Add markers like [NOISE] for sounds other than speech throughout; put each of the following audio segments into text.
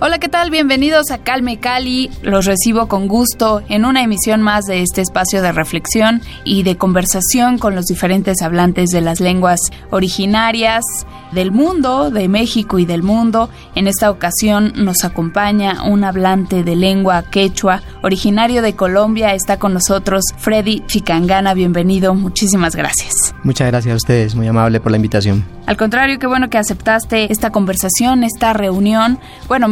Hola, ¿qué tal? Bienvenidos a Calme Cali. Los recibo con gusto en una emisión más de este espacio de reflexión y de conversación con los diferentes hablantes de las lenguas originarias del mundo, de México y del mundo. En esta ocasión nos acompaña un hablante de lengua quechua, originario de Colombia. Está con nosotros Freddy Chicangana. Bienvenido. Muchísimas gracias. Muchas gracias a ustedes. Muy amable por la invitación. Al contrario, qué bueno que aceptaste esta conversación, esta reunión. Bueno,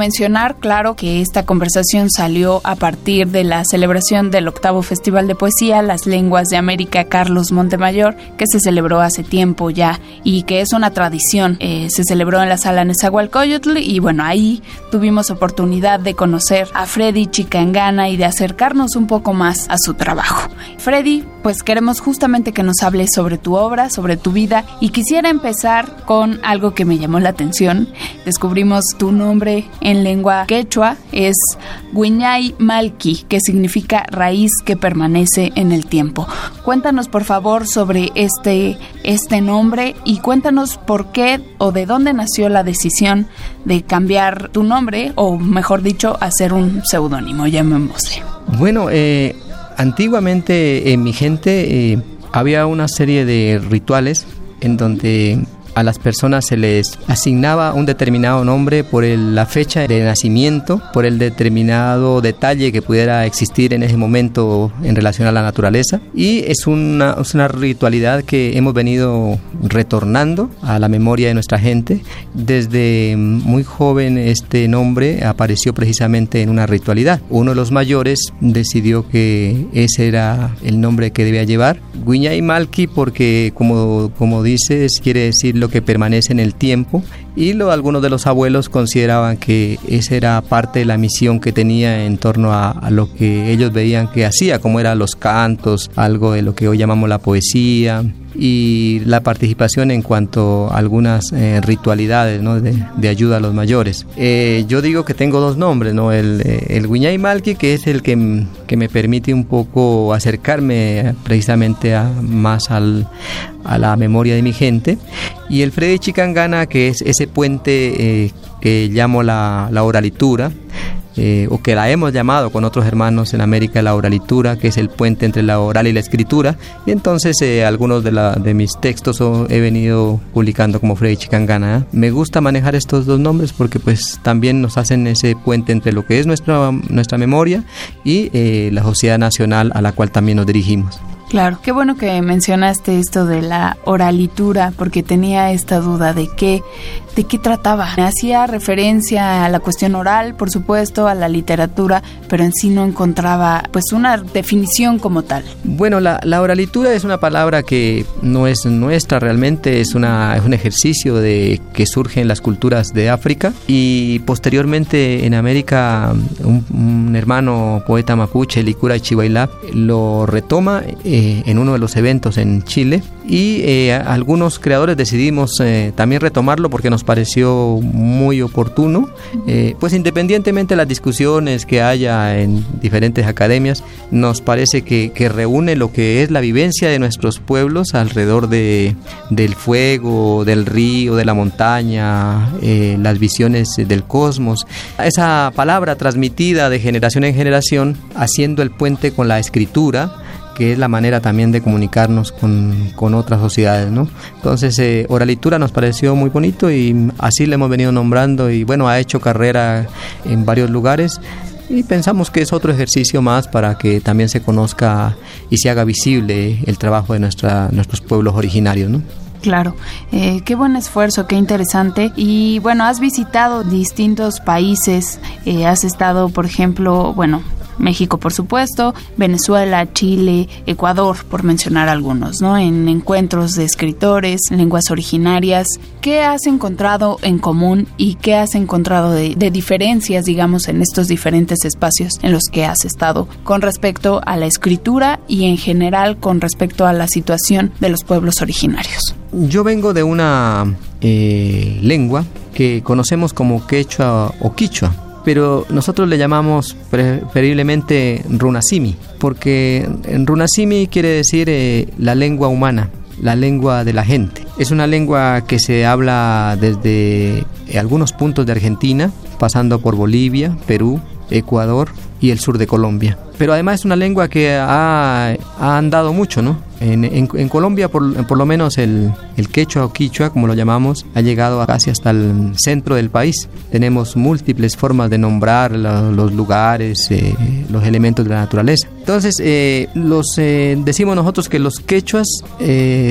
claro, que esta conversación salió a partir de la celebración del octavo Festival de Poesía, Las Lenguas de América Carlos Montemayor, que se celebró hace tiempo ya y que es una tradición. Eh, se celebró en la sala Nezahualcóyotl y bueno, ahí tuvimos oportunidad de conocer a Freddy Chicangana y de acercarnos un poco más a su trabajo. Freddy, pues queremos justamente que nos hables sobre tu obra, sobre tu vida y quisiera empezar con algo que me llamó la atención. Descubrimos tu nombre en lengua quechua, es Guiñay Malki, que significa raíz que permanece en el tiempo. Cuéntanos por favor sobre este, este nombre y cuéntanos por qué o de dónde nació la decisión de cambiar tu nombre o mejor dicho, hacer un seudónimo, llamémosle. Bueno, eh, antiguamente en mi gente eh, había una serie de rituales en donde a las personas se les asignaba un determinado nombre por la fecha de nacimiento, por el determinado detalle que pudiera existir en ese momento en relación a la naturaleza. Y es una, es una ritualidad que hemos venido retornando a la memoria de nuestra gente. Desde muy joven este nombre apareció precisamente en una ritualidad. Uno de los mayores decidió que ese era el nombre que debía llevar. Guiñay Malki porque como, como dices quiere decir que permanece en el tiempo y lo, algunos de los abuelos consideraban que esa era parte de la misión que tenía en torno a, a, lo que ellos veían que hacía, como eran los cantos, algo de lo que hoy llamamos la poesía, y la participación en cuanto a algunas eh, ritualidades de, de, ayuda a los mayores. Eh, yo digo que tengo dos nombres, ¿no? el, eh, el Guiñay Malki, que es el que, que, me permite un poco acercarme precisamente a, más al, a la memoria de mi gente, y el Freddy Chicangana, que es ese puente que llamo la, la oralitura, eh, o que la hemos llamado con otros hermanos en América la oralitura, que es el puente entre la oral y la escritura. Y entonces eh, algunos de, la, de, mis textos oh, he venido publicando como Freddy Chicangana. ¿eh? Me gusta manejar estos dos nombres porque pues también nos hacen ese puente entre lo que es nuestra, nuestra memoria y eh, la sociedad nacional a la cual también nos dirigimos. Claro, qué bueno que mencionaste esto de la oralitura, porque tenía esta duda de qué, de qué trataba. Me hacía referencia a la cuestión oral, por supuesto, a la literatura, pero en sí no encontraba pues una definición como tal. Bueno, la, la oralitura es una palabra que no es nuestra realmente, es, una, es un ejercicio de que surge en las culturas de África y posteriormente en América un, un hermano poeta mapuche, Licura Chihuahua, lo retoma. Eh, en uno de los eventos en Chile y eh, algunos creadores decidimos eh, también retomarlo porque nos pareció muy oportuno, eh, pues independientemente de las discusiones que haya en diferentes academias, nos parece que, que, reúne lo que es la vivencia de nuestros pueblos alrededor de, del fuego, del río, de la montaña, las visiones del cosmos, esa palabra transmitida de generación en generación, haciendo el puente con la escritura, que es la manera también de comunicarnos con, con otras sociedades, ¿no? Entonces, eh, Oralitura nos pareció muy bonito y así le hemos venido nombrando y bueno, ha hecho carrera en varios lugares y pensamos que es otro ejercicio más para que también se conozca y se haga visible el trabajo de nuestra, nuestros pueblos originarios, ¿no? Claro, eh, qué buen esfuerzo, qué interesante. Y bueno, has visitado distintos países, eh, has estado, por ejemplo, bueno, México, por supuesto, Venezuela, Chile, Ecuador, por mencionar algunos, ¿no? En encuentros de escritores, lenguas originarias. ¿Qué has encontrado en común y qué has encontrado de, diferencias, digamos, en estos diferentes espacios en los que has estado con respecto a la escritura y en general con respecto a la situación de los pueblos originarios? Yo vengo de una eh, lengua que conocemos como quechua o quichua, pero nosotros le llamamos preferiblemente runasimi, porque runasimi quiere decir eh, la lengua humana, la lengua de la gente. Es una lengua que se habla desde algunos puntos de Argentina, pasando por Bolivia, Perú, Ecuador y el sur de Colombia. Pero además es una lengua que ha andado mucho, ¿no? En, en, Colombia, por, por, lo menos, el, el quechua o quichua, como lo llamamos, ha llegado casi hasta el centro del país. Tenemos múltiples formas de nombrar los lugares, eh, los elementos de la naturaleza. Entonces, eh, los, eh, decimos nosotros que los quechuas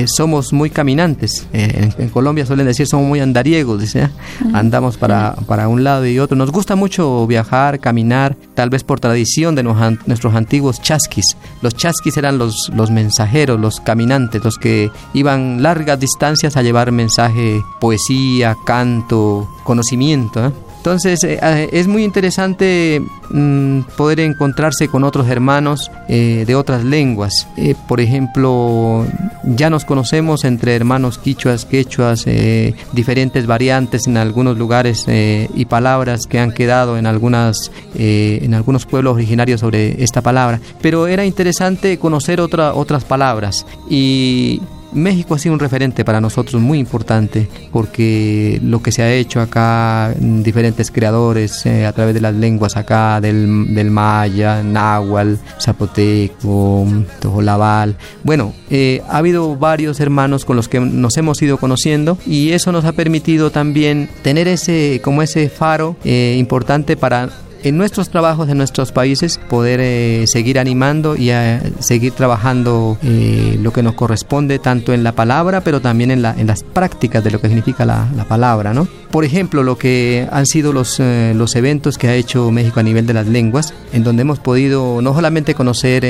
somos muy caminantes. En, Colombia suelen decir somos muy andariegos, dice, andamos para, para un lado y otro. Nos gusta mucho viajar, caminar, tal vez por tradición de nuestros antiguos chasquis. Los chasquis eran los, los mensajeros los caminantes, los que iban largas distancias a llevar mensaje, poesía, canto, conocimiento. ¿eh? Entonces eh, eh, es muy interesante mm, poder encontrarse con otros hermanos de otras lenguas. por ejemplo, ya nos conocemos entre hermanos quichuas, quechuas, diferentes variantes en algunos lugares y palabras que han quedado en, algunas, en algunos pueblos originarios sobre esta palabra. Pero era interesante conocer otra, otras palabras y México ha sido un referente para nosotros muy importante porque lo que se ha hecho acá, diferentes creadores eh, a través de las lenguas acá, del, del maya, náhuatl, zapoteco, tojolabal. Bueno, eh, ha habido varios hermanos con los que nos hemos ido conociendo y eso nos ha permitido también tener ese, como ese faro eh, importante para en nuestros trabajos en nuestros países poder eh, seguir animando y eh, seguir trabajando eh, lo que nos corresponde tanto en la palabra pero también en, la, en las prácticas de lo que significa la, la palabra, ¿no? Por ejemplo, lo que han sido los, los eventos que ha hecho México a nivel de las lenguas, en donde hemos podido no solamente conocer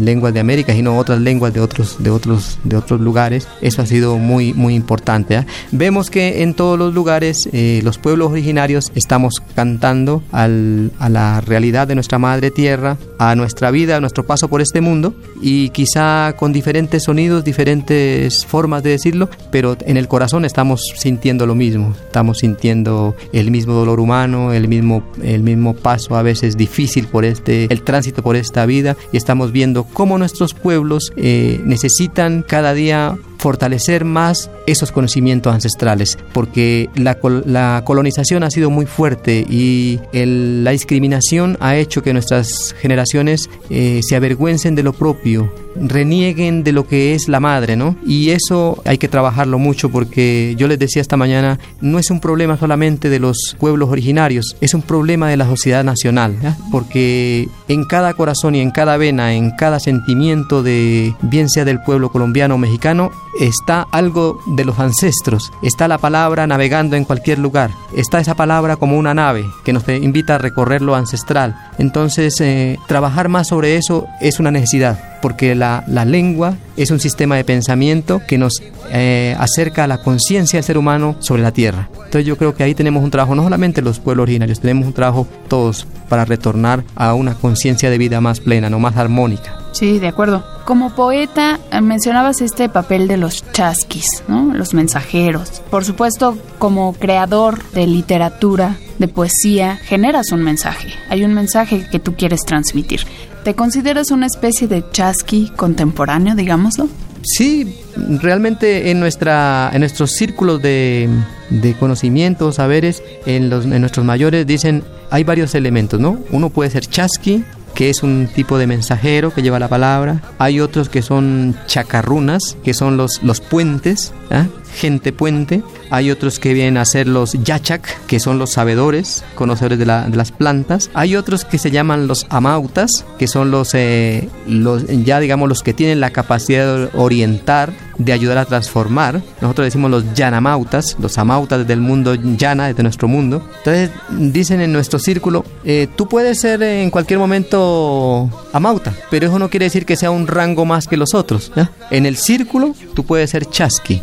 lenguas de América, sino otras lenguas de otros, de otros, de otros lugares, eso ha sido muy, muy importante. ¿ah? Vemos que en todos los lugares los pueblos originarios estamos cantando al a la realidad de nuestra madre tierra, a nuestra vida, a nuestro paso por este mundo y quizá con diferentes sonidos, diferentes formas de decirlo, pero en el corazón estamos sintiendo lo mismo, estamos sintiendo el mismo dolor humano, el mismo, el mismo paso a veces difícil por este, el tránsito por esta vida y estamos viendo cómo nuestros pueblos eh, necesitan cada día fortalecer más esos conocimientos ancestrales, porque la, colonización ha sido muy fuerte y la discriminación ha hecho que nuestras generaciones eh, se avergüencen de lo propio, renieguen de lo que es la madre, ¿no? Y eso hay que trabajarlo mucho porque yo les decía esta mañana, no es un problema solamente de los pueblos originarios, es un problema de la sociedad nacional, porque en cada corazón y en cada vena, en cada sentimiento de bien sea del pueblo colombiano o mexicano, está algo de los ancestros, está la palabra navegando en cualquier lugar, está esa palabra como una nave que nos invita a recorrer lo ancestral. Entonces, eh, trabajar más sobre eso es una necesidad porque la, lengua es un sistema de pensamiento que nos eh, acerca a la conciencia del ser humano sobre la tierra. Entonces yo creo que ahí tenemos un trabajo, no solamente los pueblos originarios, tenemos un trabajo todos para retornar a una conciencia de vida más plena, no más armónica. Sí, de acuerdo. Como poeta eh, mencionabas este papel de los chasquis, ¿no? Los mensajeros. Por supuesto, como creador de literatura, de poesía, generas un mensaje. Hay un mensaje que tú quieres transmitir. ¿Te consideras una especie de chasqui contemporáneo, digámoslo? Sí, realmente en, nuestra, en nuestros círculos de, de conocimientos, saberes, en, los, en nuestros mayores dicen, hay varios elementos, ¿no? Uno puede ser chasqui, que es un tipo de mensajero que lleva la palabra. Hay otros que son chacarrunas, que son los, los puentes. ¿ah? Gente puente, hay otros que vienen a ser los yachak, que son los sabedores, conocedores de, las plantas, hay otros que se llaman los amautas, que son los, eh, los, ya digamos, los que tienen la capacidad de orientar, de ayudar a transformar. Nosotros decimos los yanamautas, los amautas del mundo yana, de nuestro mundo. Entonces dicen en nuestro círculo, eh, tú puedes ser en cualquier momento amauta, pero eso no quiere decir que sea un rango más que los otros. En el círculo tú puedes ser chasqui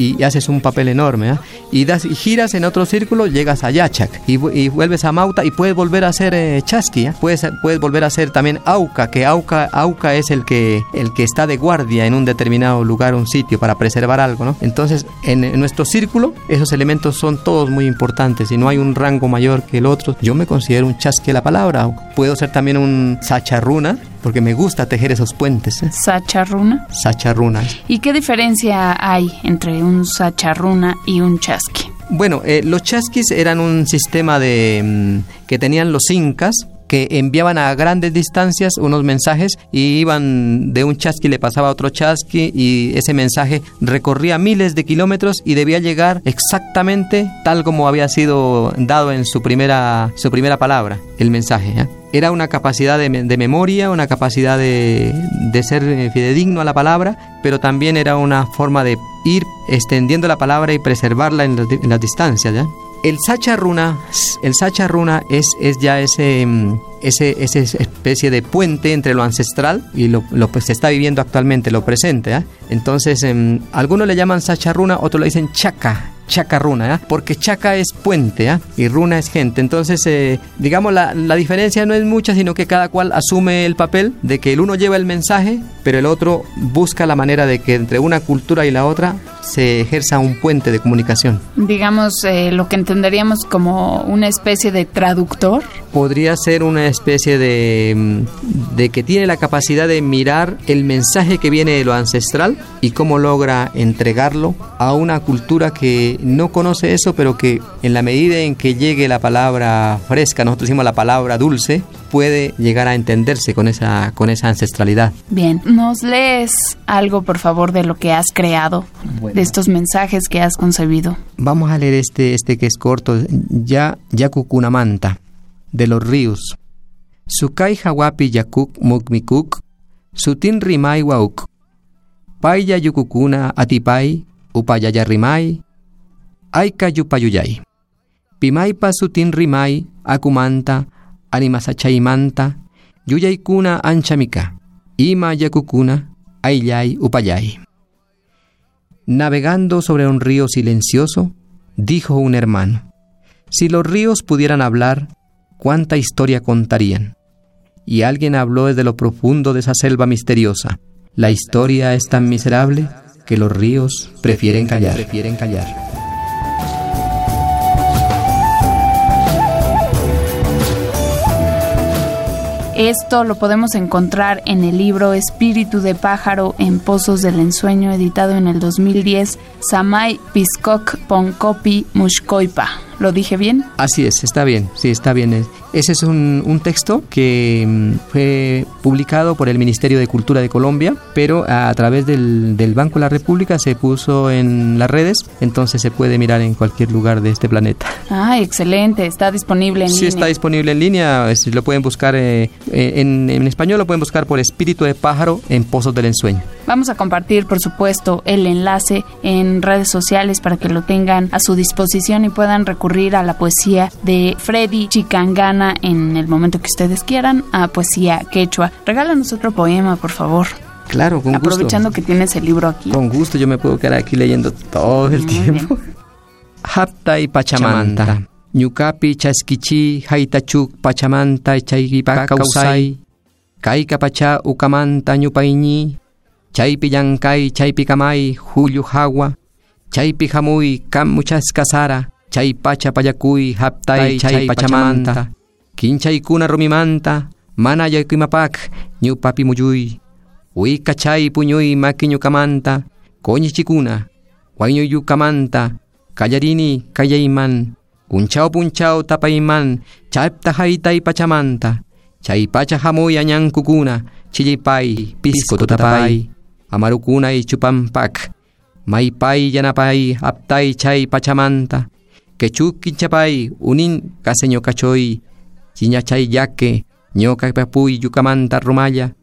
y, haces un papel enorme. Y, das, y giras en otro círculo, llegas a yachak y, vuelves a mauta y puedes volver a ser eh, chasqui. Puedes, puedes volver a ser también auca, que auca, auca es el que, el que está de guardia en un determinado lugar, un sitio para preservar algo. Entonces en, nuestro círculo esos elementos son todos muy importantes y no hay un rango mayor que el otro. Yo me considero un chasqui la palabra. Puedo ser también un sacharruna, porque me gusta tejer esos puentes. ¿eh? ¿Sacharruna? Sacharruna. ¿Y qué diferencia hay entre un sacharruna y un chasqui? Bueno, eh, los chasquis eran un sistema de mm, que tenían los incas que enviaban a grandes distancias unos mensajes y iban de un chasqui le pasaba a otro chasqui y ese mensaje recorría miles de kilómetros y debía llegar exactamente tal como había sido dado en su primera su primera palabra el mensaje era una capacidad de, memoria, una capacidad de, ser eh, fidedigno a la palabra, pero también era una forma de ir extendiendo la palabra y preservarla en, las distancias. ¿ya? El Sacha Runa, el Sacha Runa es, es ya ese, mm, ese, esa especie de puente entre lo ancestral y lo, que pues, se está viviendo actualmente, lo presente. ¿eh? Entonces, em, algunos le llaman Sacha Runa, otros le dicen Chaca, Chaca-runa, ¿eh? porque Chaca es puente ¿eh? y runa es gente. Entonces, eh, digamos, la, la, diferencia no es mucha, sino que cada cual asume el papel de que el uno lleva el mensaje, pero el otro busca la manera de que entre una cultura y la otra se ejerza un puente de comunicación. Digamos, lo que entenderíamos como una especie de traductor. Podría ser una especie de, mm, de que tiene la capacidad de mirar el mensaje que viene de lo ancestral y cómo logra entregarlo a una cultura que no conoce eso, pero que en la medida en que llegue la palabra fresca, nosotros decimos la palabra dulce, puede llegar a entenderse con esa, con esa ancestralidad. Bien, ¿nos lees algo, por favor, de lo que has creado, de estos mensajes que has concebido? Vamos a leer este, este que es corto, ya Yakukunamanta, de los ríos. Sukai Hawapi Yakuk Mukmikuk, Sutin Rimai Wauk, Paya Yukukuna Atipai, Upayaya Rimai, Aika Yupayuyay. Pimaipa Sutin Rimai, Akumanta, animasachaimanta, yuyaykuna anchamika, ima yakukuna, ayllay upayay. Navegando sobre un río silencioso, dijo un hermano, si los ríos pudieran hablar, ¿cuánta historia contarían? Y alguien habló desde lo profundo de esa selva misteriosa. La historia es tan miserable que los ríos prefieren callar. Prefieren callar. Esto lo podemos encontrar en el libro Espíritu de pájaro en Pozos del Ensueño, editado en el 2010, Samay Piscoc Poncopi Mushkoipa. ¿Lo dije bien? Así es, está bien, sí, está bien. Ese es un, un, texto que mm, fue publicado por el Ministerio de Cultura de Colombia, pero a, través del, del, Banco de la República se puso en las redes, entonces se puede mirar en cualquier lugar de este planeta. Ah, excelente, está disponible en línea. Sí, está disponible en línea, lo pueden buscar eh, eh, en, en español, lo pueden buscar por Espíritu de Pájaro en Pozos del Ensueño. Vamos a compartir, por supuesto, el enlace en redes sociales para que lo tengan a su disposición y puedan recurrir a la poesía de Freddy Chicangana en el momento que ustedes quieran, a poesía quechua. Regálanos otro poema, por favor. Claro, con gusto. Aprovechando que tienes el libro aquí. Con gusto, yo me puedo quedar aquí leyendo todo el tiempo. Hapta [LAUGHS] y Pachamanta. Ñukapi chaskichi haitachuk pachamanta chaykipa kausai. Kaika pacha ukamanta ñupayñi. Chaypi llankay chaypi kamay julio hawa. Chaypi hamuy kam muchaskasara chay pacha payakuy haptay chay pachamanta kuna rumimanta mana llakuymapak ñupapi muyuy uika chay puñuy maki ñukamanta koñichikuna yukamanta kallarini kayayman punchao punchao tapayman chaypta haytay pachamanta chay pacha hamuy añankukuna chillipay pisco tutapay amarukunay chupampak Maipai yanapay aptay chay pachamanta. Quechuk chapay unin caseño cachoy. Chiñachay yaque. Ñoca papuy yucamanta rumaya.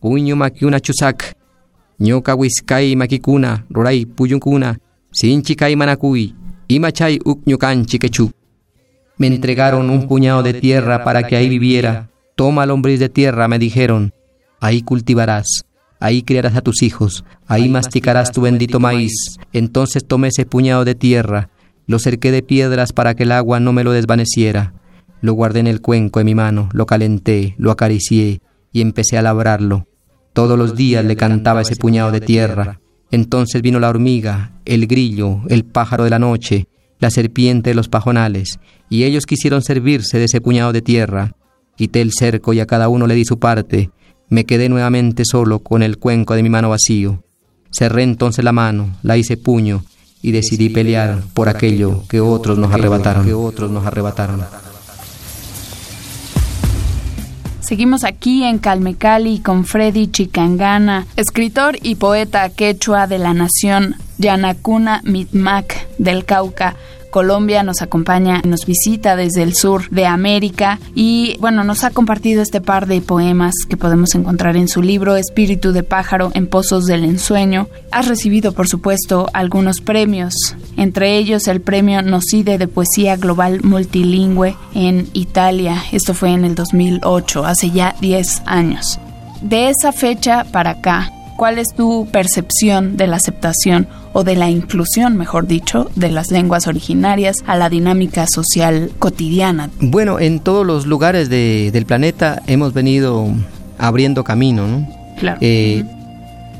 Uño makiuna chusak. Ñoca wiskay makikuna. Ruray puyunkuna. Sinchikay manakuy. Imachay ukñukanchi quechuk. Me entregaron un puñado de tierra para que ahí viviera. Toma lombriz de tierra, me dijeron. Ahí cultivarás, ahí criarás a tus hijos, ahí masticarás tu bendito maíz. Entonces tomé ese puñado de tierra, lo cerqué de piedras para que el agua no me lo desvaneciera. Lo guardé en el cuenco de mi mano, lo calenté, lo acaricié y empecé a labrarlo. Todos los días le cantaba ese puñado de tierra. Entonces vino la hormiga, el grillo, el pájaro de la noche, la serpiente de los pajonales, y ellos quisieron servirse de ese puñado de tierra. Quité el cerco y a cada uno le di su parte. Me quedé nuevamente solo con el cuenco de mi mano vacío. Cerré entonces la mano, la hice puño y decidí pelear por aquello que otros nos arrebataron. Que otros nos arrebataron. Seguimos aquí en Calmecali con Freddy Chicangana, escritor y poeta quechua de la nación Yanacuna Mitmac del Cauca. Colombia, nos acompaña, nos visita desde el sur de América y bueno, nos ha compartido este par de poemas que podemos encontrar en su libro Espíritu de pájaro en Pozos del Ensueño. Has recibido, por supuesto, algunos premios, entre ellos el premio Nocide de Poesía Global Multilingüe en Italia. Esto fue en el 2008, hace ya 10 años. De esa fecha para acá, ¿cuál es tu percepción de la aceptación o de la inclusión, mejor dicho, de las lenguas originarias a la dinámica social cotidiana. Bueno, en todos los lugares del planeta hemos venido abriendo camino, ¿no? Claro. Eh,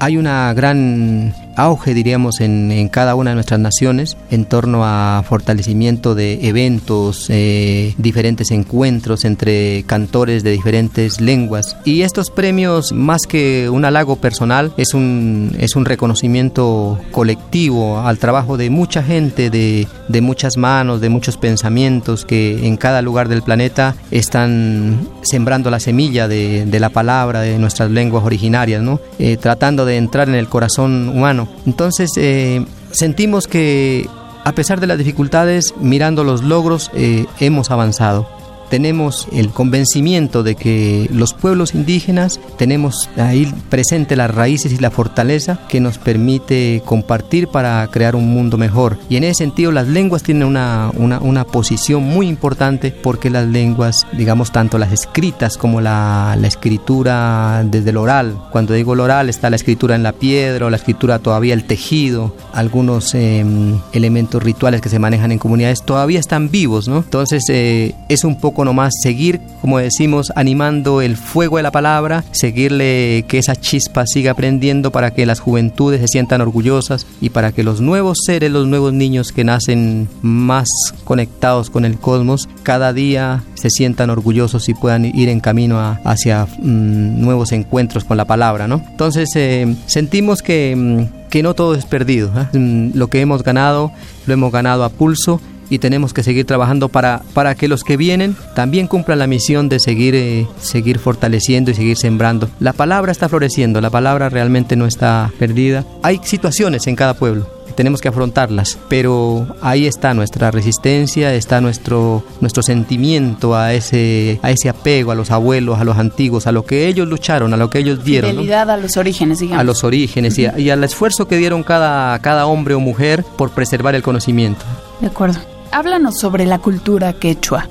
hay una gran auge, diríamos, en, cada una de nuestras naciones en torno a fortalecimiento de eventos, eh, diferentes encuentros entre cantores de diferentes lenguas. Y estos premios, más que un halago personal, es un, es un reconocimiento colectivo al trabajo de mucha gente, de, de muchas manos, de muchos pensamientos que en cada lugar del planeta están sembrando la semilla de, de la palabra, de nuestras lenguas originarias, ¿no? Eh, tratando de entrar en el corazón humano entonces eh, sentimos que a pesar de las dificultades, mirando los logros, eh, hemos avanzado tenemos el convencimiento de que los pueblos indígenas tenemos ahí presente las raíces y la fortaleza que nos permite compartir para crear un mundo mejor. Y en ese sentido las lenguas tienen una, una, una posición muy importante porque las lenguas, digamos, tanto las escritas como la, la escritura desde el oral, cuando digo el oral está la escritura en la piedra o la escritura todavía el tejido, algunos em, elementos rituales que se manejan en comunidades todavía están vivos, ¿no? Entonces eh, es un poco nomás seguir, como decimos, animando el fuego de la palabra, seguirle que esa chispa siga aprendiendo para que las juventudes se sientan orgullosas y para que los nuevos seres, los nuevos niños que nacen más conectados con el cosmos, cada día se sientan orgullosos y puedan ir en camino hacia mm, nuevos encuentros con la palabra, ¿no? Entonces eh, sentimos que, mm, que no todo es perdido, ¿eh? mm, lo que hemos ganado lo hemos ganado a pulso y tenemos que seguir trabajando para, para que los que vienen también cumplan la misión de seguir, eh, seguir fortaleciendo y seguir sembrando. La palabra está floreciendo, la palabra realmente no está perdida. Hay situaciones en cada pueblo tenemos que afrontarlas, pero ahí está nuestra resistencia, está nuestro, nuestro sentimiento a ese, a ese apego a los abuelos, a los antiguos, a lo que ellos lucharon, a lo que ellos dieron. Fidelidad a los orígenes, digamos. A los orígenes y, y, al esfuerzo que dieron cada, cada hombre o mujer por preservar el conocimiento. De acuerdo. Háblanos sobre la cultura quechua.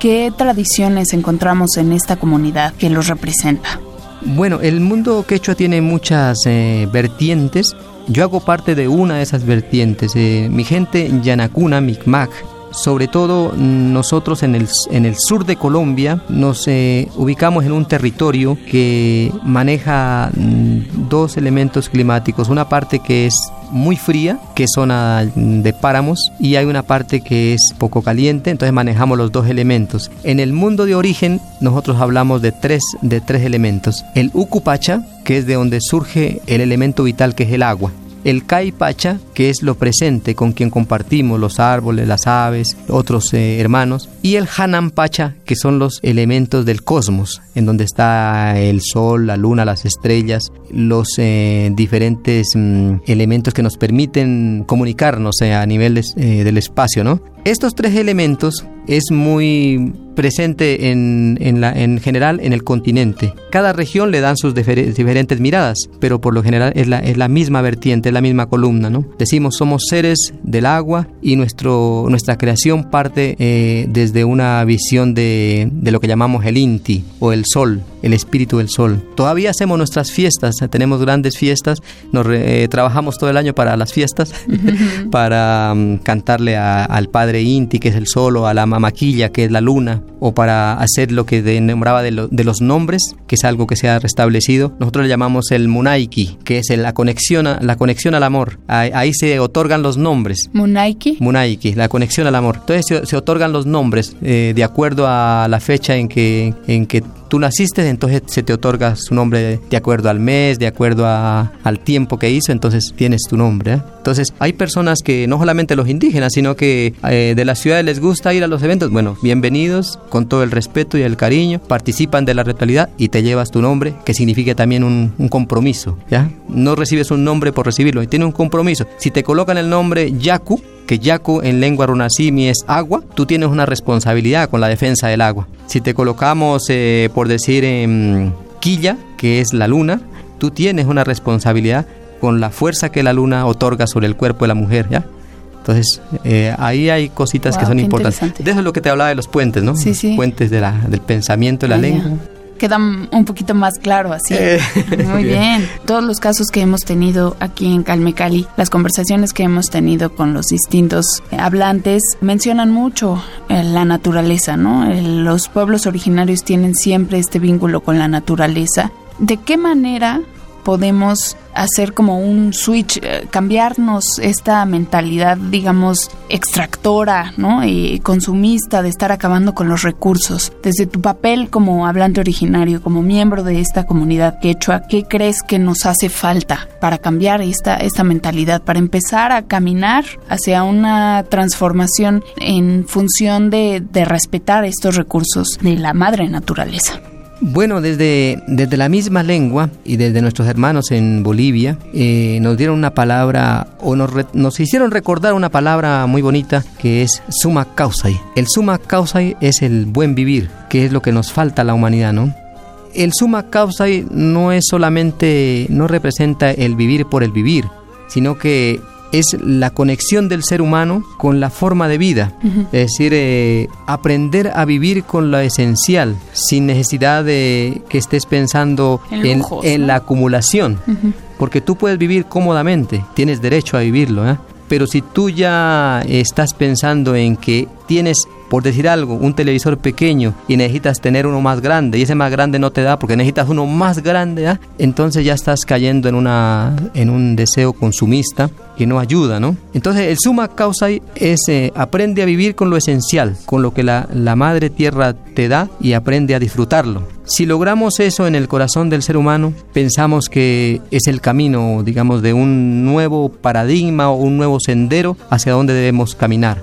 ¿Qué tradiciones encontramos en esta comunidad que los representa? Bueno, el mundo quechua tiene muchas eh, vertientes. Yo hago parte de una de esas vertientes. Eh, mi gente Yanacuna, Micmac, sobre todo nosotros en el, en el sur de Colombia nos eh, ubicamos en un territorio que maneja mm, dos elementos climáticos, una parte que es muy fría, que es zona de páramos, y hay una parte que es poco caliente, entonces manejamos los dos elementos. En el mundo de origen nosotros hablamos de tres, de tres elementos. El Ucupacha, que es de donde surge el elemento vital que es el agua. El Kai Pacha, que es lo presente con quien compartimos los árboles, las aves, otros eh, hermanos, y el Hanan Pacha, que son los elementos del cosmos, en donde está el sol, la luna, las estrellas, los eh, diferentes mm, elementos que nos permiten comunicarnos eh, a nivel del espacio, ¿no? Estos tres elementos es muy presente en, en, la, en general en el continente. Cada región le dan sus diferentes miradas, pero por lo general es la, es la misma vertiente, es la misma columna. ¿no? Decimos somos seres del agua y nuestro, nuestra creación parte eh, desde una visión de, de, lo que llamamos el Inti o el sol, el espíritu del sol. Todavía hacemos nuestras fiestas, tenemos grandes fiestas, nos eh, trabajamos todo el año para las fiestas, [LAUGHS] para um, cantarle a, al Padre Inti, que es el sol, o a la Mamaquilla, que es la luna, o para hacer lo que nombraba de, de, los nombres, que es algo que se ha restablecido. Nosotros le llamamos el Munaiki, que es la, conexión a, la conexión al amor. Ahí, se otorgan los nombres. Munaiki. Munaiki, la conexión al amor. Entonces se, otorgan los nombres eh, de acuerdo a la fecha en que, en que tú naciste, entonces se te otorga su nombre de acuerdo al mes, de acuerdo a, al tiempo que hizo, entonces tienes tu nombre. ¿eh? Entonces hay personas que no solamente los indígenas, sino que eh, de las ciudades les gusta ir a los eventos. Bueno, bienvenidos, con todo el respeto y el cariño, participan de la ritualidad y te llevas tu nombre, que significa también un, un compromiso. ¿ya? No recibes un nombre por recibirlo, y tiene un compromiso. Si te colocan el nombre Yaku, que Yaku en lengua runasimi es agua, tú tienes una responsabilidad con la defensa del agua. Si te colocamos, eh, por decir, en Quilla, que es la luna, tú tienes una responsabilidad con la fuerza que la luna otorga sobre el cuerpo de la mujer, ¿ya? Entonces, eh, ahí hay cositas que son importantes. De eso es lo que te hablaba de los puentes, ¿no? Sí, sí. Puentes de la, del pensamiento, de la lengua queda un poquito más claro así. Eh, [LAUGHS] Muy bien. Todos los casos que hemos tenido aquí en Calmecali, las conversaciones que hemos tenido con los distintos hablantes, mencionan mucho eh, la naturaleza, ¿no? los pueblos originarios tienen siempre este vínculo con la naturaleza. ¿De qué manera podemos hacer como un switch, eh, cambiarnos esta mentalidad, digamos, extractora, ¿no? Y consumista de estar acabando con los recursos. Desde tu papel como hablante originario, como miembro de esta comunidad quechua, ¿qué crees que nos hace falta para cambiar esta, esta mentalidad, para empezar a caminar hacia una transformación en función de, de respetar estos recursos de la madre naturaleza? Bueno, desde, desde la misma lengua y desde nuestros hermanos en Bolivia eh, nos dieron una palabra o nos, nos, hicieron recordar una palabra muy bonita que es suma causai. El suma causai es el buen vivir, que es lo que nos falta a la humanidad, ¿no? El suma causai no es solamente, no representa el vivir por el vivir, sino que es la conexión del ser humano con la forma de vida, es decir, eh, aprender a vivir con lo esencial, sin necesidad de que estés pensando en, la acumulación, porque tú puedes vivir cómodamente, tienes derecho a vivirlo, ¿eh? pero si tú ya estás pensando en que tienes por decir algo, un televisor pequeño y necesitas tener uno más grande y ese más grande no te da porque necesitas uno más grande, ¿ah? entonces ya estás cayendo en, una, en un deseo consumista que no ayuda, ¿no? Entonces el suma causa es eh, aprende a vivir con lo esencial, con lo que la, la madre tierra te da y aprende a disfrutarlo. Si logramos eso en el corazón del ser humano, pensamos que es el camino, digamos, de un nuevo paradigma o un nuevo sendero hacia donde debemos caminar.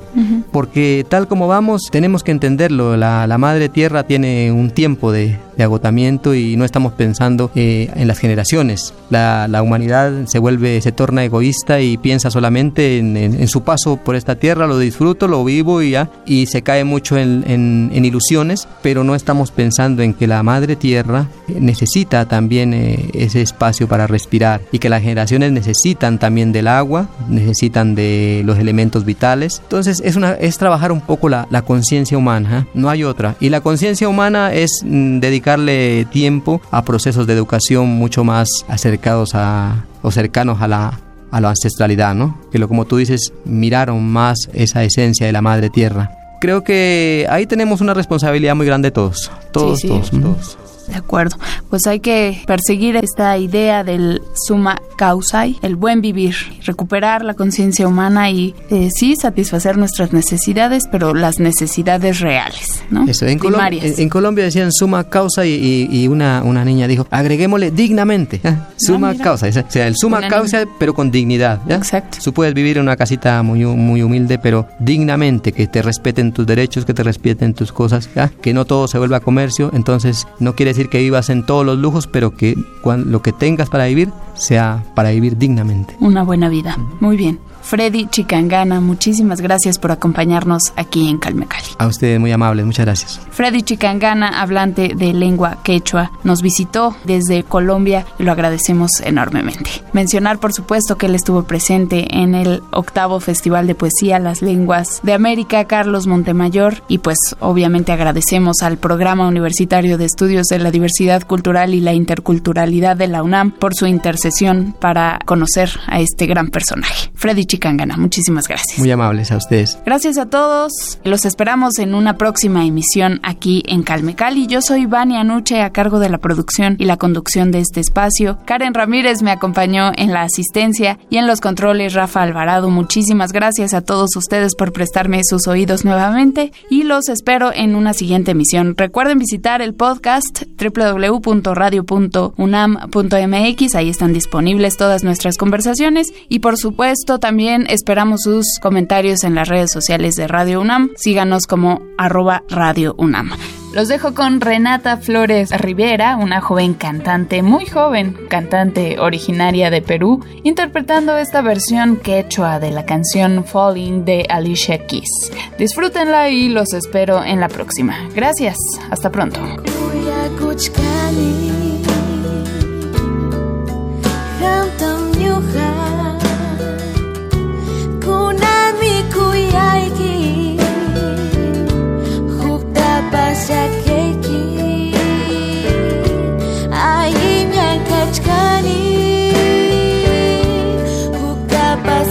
Porque tal como vamos, tenemos que entenderlo, la, la madre tierra tiene un tiempo de, de agotamiento y no estamos pensando eh, en las generaciones. La, la, humanidad se vuelve, se torna egoísta y piensa solamente en, en, su paso por esta tierra, lo disfruto, lo vivo y ya, y se cae mucho en, en ilusiones, pero no estamos pensando en que la madre tierra necesita también eh, ese espacio para respirar y que las generaciones necesitan también del agua, necesitan de los elementos vitales. Entonces es, una, es trabajar un poco la, la conciencia humana, no hay otra. Y la conciencia humana es mm, dedicar dedicarle tiempo a procesos de educación mucho más acercados a o cercanos a la, a la ancestralidad, ¿no? Que lo como tú dices, miraron más esa esencia de la madre tierra. Creo que ahí tenemos una responsabilidad muy grande todos, todos, todos, todos. De acuerdo. Pues hay que perseguir esta idea del suma causa, el buen vivir, recuperar la conciencia humana y eh, sí satisfacer nuestras necesidades, pero las necesidades reales, ¿no? Eso, en, Colombia, en, Colombia decían suma causa y, una, una niña dijo, agreguémosle dignamente, ah, suma causa, o sea, el suma causa pero con dignidad, Exacto. Tú puedes vivir en una casita muy, muy humilde, pero dignamente, que te respeten tus derechos, que te respeten tus cosas, que no todo se vuelva comercio, entonces no quiere decir que vivas en todos los lujos, pero que lo que tengas para vivir sea para vivir dignamente. Una buena vida. Muy bien. Freddy Chicangana, muchísimas gracias por acompañarnos aquí en Calmecali. A ustedes muy amables, muchas gracias. Freddy Chicangana, hablante de lengua quechua, nos visitó desde Colombia y lo agradecemos enormemente. Mencionar, por supuesto, que él estuvo presente en el octavo Festival de Poesía Las Lenguas de América, Carlos Montemayor, y pues obviamente agradecemos al Programa Universitario de Estudios de la Diversidad Cultural y la Interculturalidad de la UNAM por su intercesión para conocer a este gran personaje. Freddy Chicangana. Muchísimas gracias. Muy amables a ustedes. Gracias a todos. Los esperamos en una próxima emisión aquí en Calme Cali. Yo soy Vania Nuche a cargo de la producción y la conducción de este espacio. Karen Ramírez me acompañó en la asistencia y en los controles Rafa Alvarado. Muchísimas gracias a todos ustedes por prestarme sus oídos nuevamente y los espero en una siguiente emisión. Recuerden visitar el podcast www.radio.unam.mx. Ahí están disponibles todas nuestras conversaciones y por supuesto también esperamos sus comentarios en las redes sociales de Radio UNAM. Síganos como arroba Radio UNAM. Los dejo con Renata Flores Rivera, una joven cantante, muy joven, cantante originaria de Perú, interpretando esta versión quechua de la canción Falling de Alicia Keys. Disfrútenla y los espero en la próxima. Gracias, hasta pronto. кучками Хантам нюха Кунами куяйки Хукта пасят кейки Аим ян качкани Хукта пасят